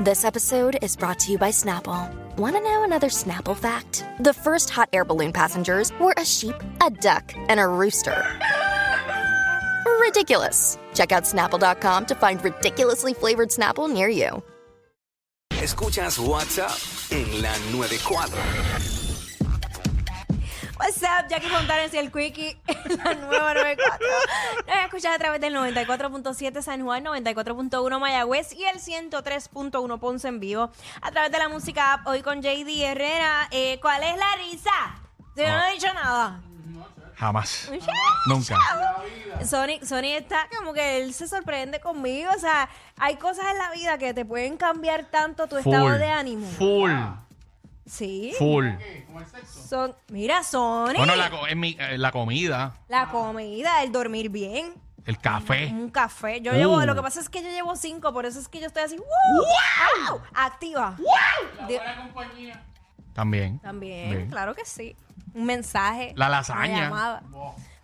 This episode is brought to you by Snapple. Want to know another Snapple fact? The first hot air balloon passengers were a sheep, a duck, and a rooster. Ridiculous. Check out snapple.com to find ridiculously flavored Snapple near you. Escuchas WhatsApp en la 94. Up, Jackie Fontanes y el Quickie, la nueva 94. Nos escuchas a través del 94.7 San Juan, 94.1 Mayagüez y el 103.1 Ponce en vivo. A través de la música app, hoy con JD Herrera. Eh, ¿Cuál es la risa? Yo no he dicho nada. Jamás. Nunca. Sony, Sony está como que él se sorprende conmigo. O sea, hay cosas en la vida que te pueden cambiar tanto tu estado Full. de ánimo. Full. Sí. Full. Son, mira, Sony. Bueno, la, co- en mi- eh, la comida, La comida, el dormir bien. el café. Un café. Yo Uh. llevo, lo que pasa es que yo llevo cinco, por eso es que yo estoy así, ¡wow! ¡Wow! Activa. De- También. también, Bien. claro que sí. Un mensaje. La una lasaña. llamada.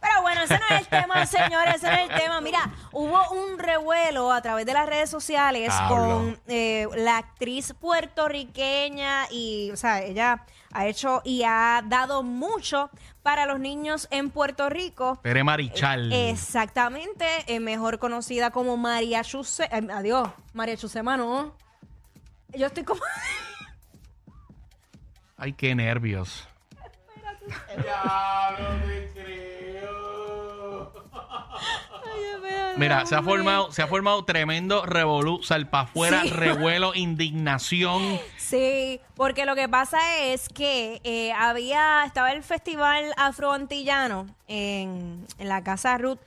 Pero bueno, ese no es el tema, señores, ese no es el tema. Mira, hubo un revuelo a través de las redes sociales con eh, la actriz puertorriqueña y, o sea, ella ha hecho y ha dado mucho para los niños en Puerto Rico. Tere Marichal. Exactamente, eh, mejor conocida como María Chuse. eh, adiós, María Chusema, no. Yo estoy como. Ay, qué nervios. Mira, se ha formado, se ha formado tremendo revolú, salpafuera, Sí. revuelo, indignación. Sí, porque lo que pasa es que eh, había, estaba el festival afroantillano en, en la casa Ruth,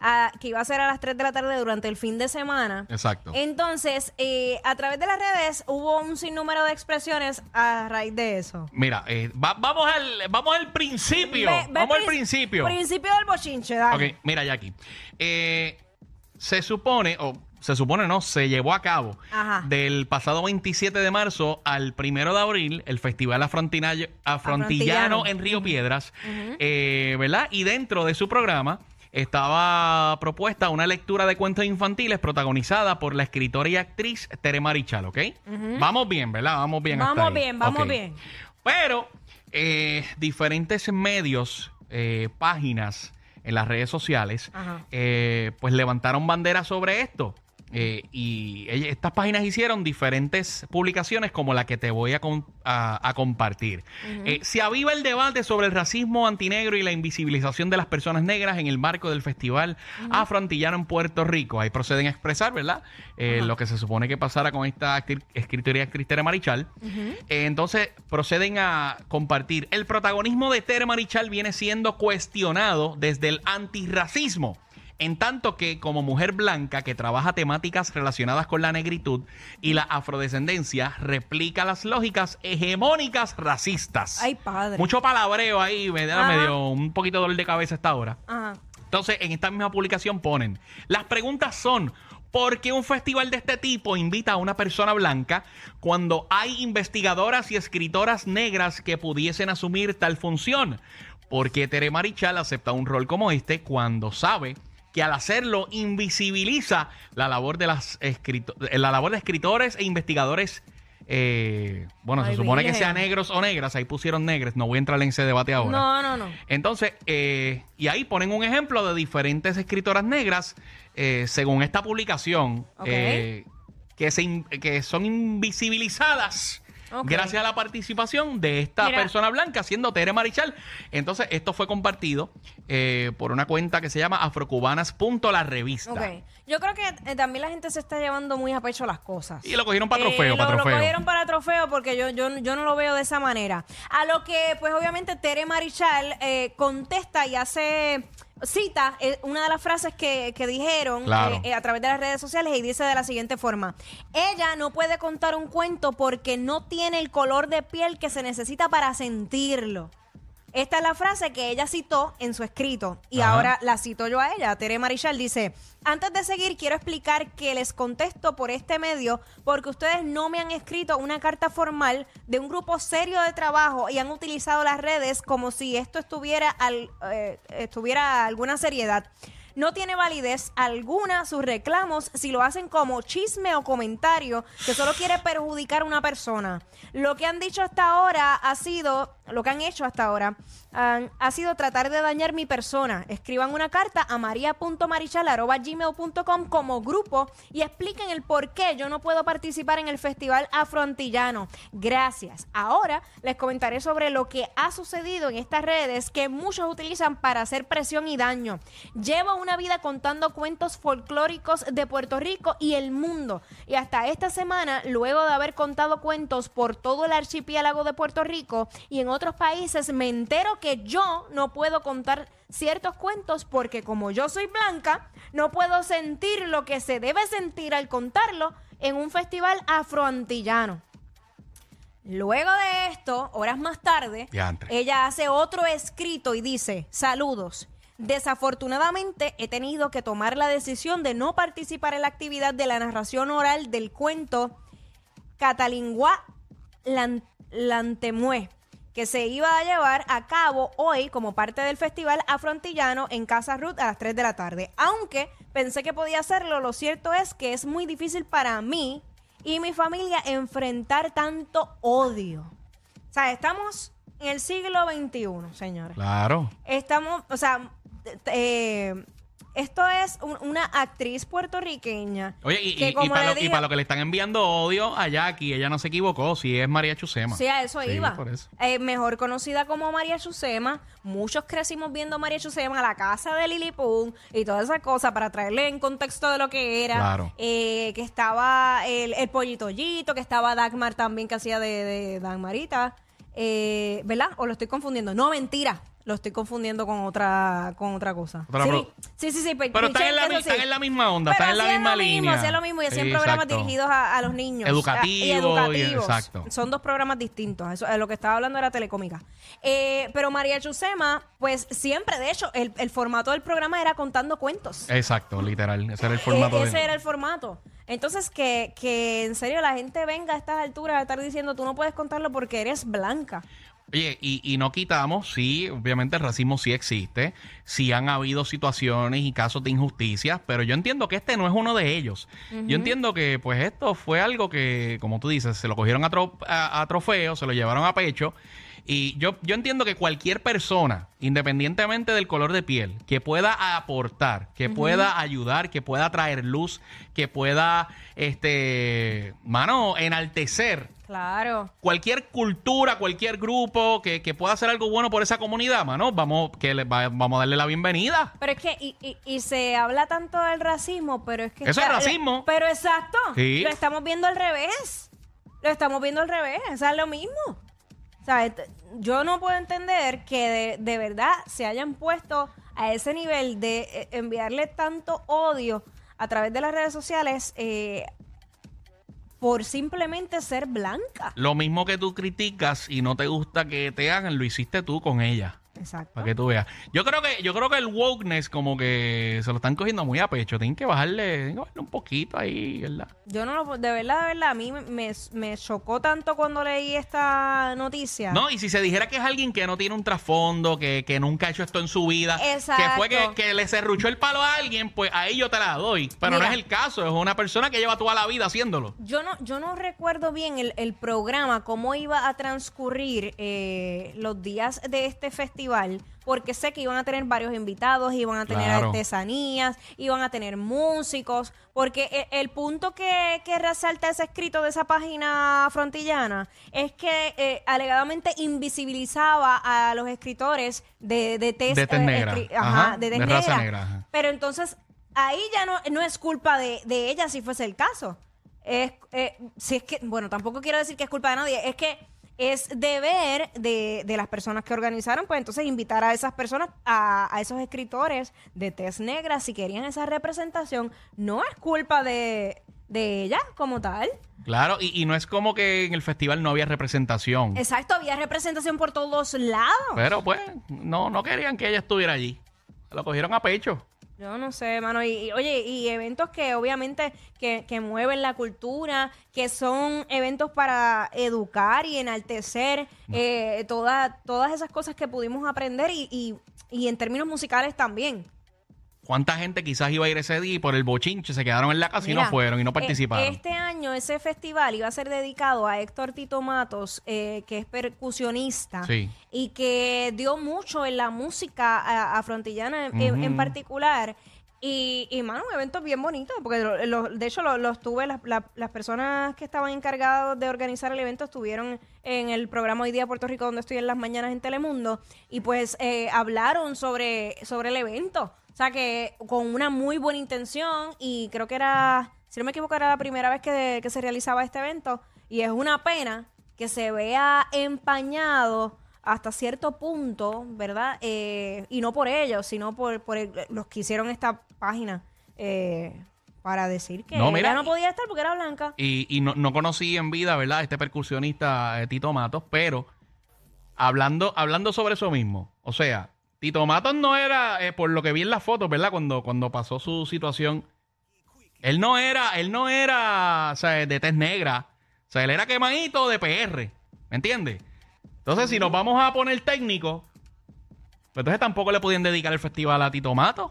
ah, que iba a ser a las 3 de la tarde durante el fin de semana. Exacto. Entonces, eh, a través de las redes hubo un sinnúmero de expresiones a raíz de eso. Mira, eh, va- vamos, al, vamos al principio. Ve- ve vamos al prin- principio. Principio del bochinche, dale. Ok, mira, Jackie. Eh, se supone, o se supone no, se llevó a cabo Ajá. del pasado 27 de marzo al primero de abril el Festival Afrontillano Afrontillano. en Río Piedras, eh, ¿verdad? Y dentro de su programa estaba propuesta una lectura de cuentos infantiles protagonizada por la escritora y actriz Tere Marichal, ¿ok? Vamos bien, ¿verdad? Vamos bien. hasta Vamos ahí. bien, vamos Ok. bien. Pero eh, diferentes medios, eh, páginas en las redes sociales, eh, pues levantaron bandera sobre esto. Eh, y ella- estas páginas hicieron diferentes publicaciones como la que te voy a, con- a- a compartir. Eh, se aviva el debate sobre el racismo antinegro y la invisibilización de las personas negras en el marco del Festival Afroantillano en Puerto Rico. Ahí proceden a expresar, ¿verdad? Eh, lo que se supone que pasara con esta escritora y actriz Tere Marichal. Eh, entonces proceden a compartir. El protagonismo de Tere Marichal viene siendo cuestionado desde el antirracismo. En tanto que como mujer blanca que trabaja temáticas relacionadas con la negritud y la afrodescendencia, replica las lógicas hegemónicas racistas. Ay, padre. Mucho palabreo ahí, me da Ajá. medio un poquito de dolor de cabeza hasta ahora. Ajá. Entonces, en esta misma publicación ponen, las preguntas son, ¿por qué un festival de este tipo invita a una persona blanca cuando hay investigadoras y escritoras negras que pudiesen asumir tal función? ¿Por qué Tere Marichal acepta un rol como este cuando sabe que al hacerlo invisibiliza la labor de las escrito- la labor de escritores e investigadores eh, bueno, Ay, se supone que sean negros o negras, ahí pusieron negres, no voy a entrar en ese debate ahora. No, no, no. Entonces, eh, y ahí ponen un ejemplo de diferentes escritoras negras, eh, según esta publicación, eh, que, se que son invisibilizadas Gracias a la participación de esta Mira. persona blanca, siendo Tere Marichal. Entonces, esto fue compartido eh, por una cuenta que se llama afrocubanas.la revista. Ok. Yo creo que eh, también la gente se está llevando muy a pecho las cosas. Y lo cogieron para Eh, trofeo, lo, para lo trofeo. cogieron para trofeo porque yo, yo, yo no lo veo de esa manera. A lo que, pues obviamente, Tere Marichal eh, contesta y hace cita eh, una de las frases que, que dijeron Claro. eh, eh, a través de las redes sociales y dice de la siguiente forma, ella no puede contar un cuento porque no tiene el color de piel que se necesita para sentirlo. Esta es la frase que ella citó en su escrito y Ajá. ahora la cito yo a ella. Tere Marichal dice, antes de seguir quiero explicar que les contesto por este medio porque ustedes no me han escrito una carta formal de un grupo serio de trabajo y han utilizado las redes como si esto estuviera, al, eh, estuviera alguna seriedad. No tiene validez alguna sus reclamos si lo hacen como chisme o comentario que solo quiere perjudicar a una persona. Lo que han dicho hasta ahora ha sido, lo que han hecho hasta ahora, ha sido tratar de dañar mi persona. Escriban una carta a maria.marichal.gmail.com como grupo y expliquen el por qué yo no puedo participar en el Festival Afroantillano. Gracias. Ahora les comentaré sobre lo que ha sucedido en estas redes que muchos utilizan para hacer presión y daño. Llevo una vida contando cuentos folclóricos de Puerto Rico y el mundo. Y hasta esta semana, luego de haber contado cuentos por todo el archipiélago de Puerto Rico y en otros países, me entero que yo no puedo contar ciertos cuentos porque como yo soy blanca, no puedo sentir lo que se debe sentir al contarlo en un festival afroantillano. Luego de esto, horas más tarde, ella hace otro escrito y dice, saludos. Desafortunadamente he tenido que tomar la decisión de no participar en la actividad de la narración oral del cuento Catalingua Lan- Lantemue, que se iba a llevar a cabo hoy como parte del Festival Afrontillano en Casa Ruth a las 3 de la tarde. Aunque pensé que podía hacerlo, lo cierto es que es muy difícil para mí y mi familia enfrentar tanto odio. O sea, estamos en el siglo XXI, señores. Claro. Estamos, o sea, eh, esto es un- una actriz puertorriqueña. Oye, y, que y- y como para le lo, y digo- para lo que le están enviando odio a Jackie, ella no se equivocó, si es María Chusema. Sí, a eso Sí, iba. por eso. Eh, mejor conocida como María Chusema. Muchos crecimos viendo a María Chusema a la casa de Lily Pum y todas esas cosas para traerle en contexto de lo que era. Claro. Eh, que estaba el, el pollitollito, que estaba Dagmar también, que hacía de, de Dagmarita. Eh, ¿Verdad? ¿O lo estoy confundiendo? No, mentira. Lo estoy confundiendo con otra con otra cosa. Otra sí, sí, sí, sí. pe- Pero están en, la, eso mi- sí. están en la misma onda, están en la misma lo mismo, línea. hacían lo mismo y hacían programas dirigidos a, a los niños. Educativo Y y- educativos. exacto. Son dos programas distintos. Eso, eh, lo que estaba hablando era telecómica. Eh, pero María Chusema, pues siempre, de hecho, el, el formato del programa era contando cuentos. Exacto, literal. Ese era el formato. E- ese de- era el formato. Entonces, que, que en serio la gente venga a estas alturas a estar diciendo tú no puedes contarlo porque eres blanca. Oye, y, y no quitamos, sí, obviamente el racismo sí existe, sí han habido situaciones y casos de injusticia, pero yo entiendo que este no es uno de ellos. Yo entiendo que pues esto fue algo que, como tú dices, se lo cogieron a, tro- a- a trofeo, se lo llevaron a pecho. Y yo, yo entiendo que cualquier persona, independientemente del color de piel, que pueda aportar, que pueda ayudar, que pueda traer luz, que pueda, este, mano, enaltecer Claro. cualquier cultura, cualquier grupo que, que pueda hacer algo bueno por esa comunidad, mano, vamos, que le va- vamos a darle la bienvenida. Pero es que, y, y- y se habla tanto del racismo, pero es que... Eso es racismo. Pero exacto. Sí. Lo estamos viendo al revés. Lo estamos viendo al revés. O sea, es lo mismo. O sea, et- yo no puedo entender que de, de verdad se hayan puesto a ese nivel de eh, enviarle tanto odio a través de las redes sociales eh, por simplemente ser blanca. Lo mismo que tú criticas y no te gusta que te hagan, lo hiciste tú con ella. Exacto. Para que tú veas. Yo creo que, yo creo que el wokeness como que se lo están cogiendo muy a pecho. Tienen que bajarle, tienen que bajarle un poquito ahí, ¿verdad? Yo no lo, de verdad, de verdad, a mí me, me, chocó tanto cuando leí esta noticia. No, y si se dijera que es alguien que no tiene un trasfondo, que, que nunca ha hecho esto en su vida, que fue que, que le serruchó el palo a alguien, pues ahí yo te la doy. Pero Mira. no es el caso, es una persona que lleva toda la vida haciéndolo. Yo no, yo no recuerdo bien el, el programa, cómo iba a transcurrir eh, los días de este festival, porque sé que iban a tener varios invitados, iban a tener Claro. artesanías, iban a tener músicos, porque e- el, punto que, que resalta ese escrito de esa página frontillana es que eh, alegadamente invisibilizaba a los escritores de, de tez, De tez eh, negra. escri- ajá, Ajá, de tez de raza negra. Pero entonces, ahí ya no, no es culpa de, de ella si fuese el caso. Es, eh, si es que, bueno, tampoco quiero decir que es culpa de nadie, es que es deber de, de las personas que organizaron, pues entonces invitar a esas personas, a, a esos escritores de tez negra, si querían esa representación, no es culpa de, de ella como tal. Claro, y, y no es como que en el festival no había representación. Exacto, había representación por todos lados. Pero pues, no, no querían que ella estuviera allí. Lo cogieron a pecho. Yo no sé, mano. Y, y, oye, y eventos que obviamente que, que mueven la cultura, que son eventos para educar y enaltecer eh, toda- todas esas cosas que pudimos aprender y, y, y en términos musicales también. ¿Cuánta gente quizás iba a ir ese día y por el bochinche se quedaron en la casa y no fueron y no eh, participaron? Este año ese festival iba a ser dedicado a Héctor Tito Matos, eh, que es percusionista Sí. y que dio mucho en la música a- afrontillana en, en- particular. Y, y, mano, un evento bien bonito, porque lo- lo- de hecho lo- los tuve, las, la- las personas que estaban encargadas de organizar el evento estuvieron en el programa Hoy Día Puerto Rico, donde estoy en las mañanas en Telemundo, y pues eh, hablaron sobre, sobre el evento. O sea que con una muy buena intención, y creo que era, si no me equivoco, era la primera vez que, que se realizaba este evento, y es una pena que se vea empañado hasta cierto punto, ¿verdad? Eh, y no por ellos, sino por, por el- los que hicieron esta página eh, para decir que No, mira, ella no podía estar porque era blanca. Y, y no, no conocí en vida, ¿verdad? Este percusionista eh, Tito Matos, pero hablando, hablando sobre eso mismo, o sea, Tito Matos no era, eh, por lo que vi en las fotos, ¿verdad? Cuando, cuando pasó su situación, él no era, él no era, o sea, de tez negra, o sea, él era quemadito de PR, ¿me entiendes? Entonces, si nos vamos a poner técnico, pues entonces tampoco le podían dedicar el festival a Tito Matos.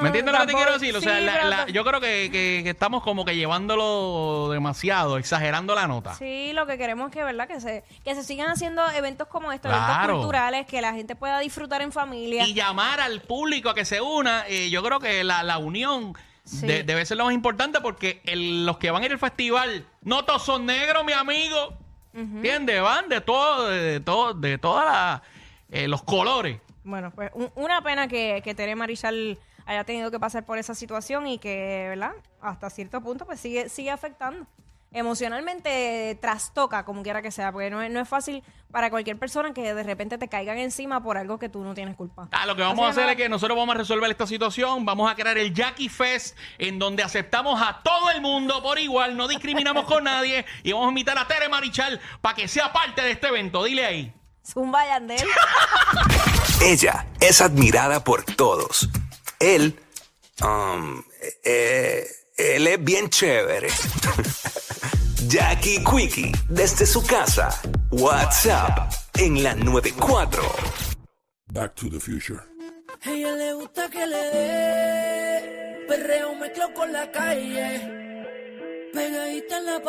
¿Me entiendes lo que te quiero decir? O sea, sí, la- pero la- to- yo creo que, que- que estamos como que llevándolo demasiado, exagerando la nota. Sí, lo que queremos es que, ¿verdad? Que se, que se sigan haciendo eventos como estos, Claro. eventos culturales, que la gente pueda disfrutar en familia. Y llamar al público a que se una, eh, yo creo que la, la unión Sí. de- debe ser lo más importante porque el- los que van a ir al festival, no todos son negros, mi amigo. ¿Entiendes? Van de todo, de, de todo, de todas las, eh, los colores. Bueno, pues un- una pena que, que Tere Marichal haya tenido que pasar por esa situación y que, ¿verdad? Hasta cierto punto, pues sigue, sigue afectando. Emocionalmente trastoca, como quiera que sea, porque no es, no es fácil para cualquier persona que de repente te caigan encima por algo que tú no tienes culpa. Ah, lo que Así vamos a hacer es que nosotros vamos a resolver esta situación. Vamos a crear el Jackie Fest, en donde aceptamos a todo el mundo por igual, no discriminamos con nadie. Y vamos a invitar a Tere Marichal para que sea parte de este evento. Dile ahí. Zumba Yandel. Ella es admirada por todos. Él, um, eh, él es bien chévere. Jackie Quickie, desde su casa. WhatsApp en la 94. Back to the future. ella le gusta que le dé perreo mezclado con la calle. Pegadita en la pared.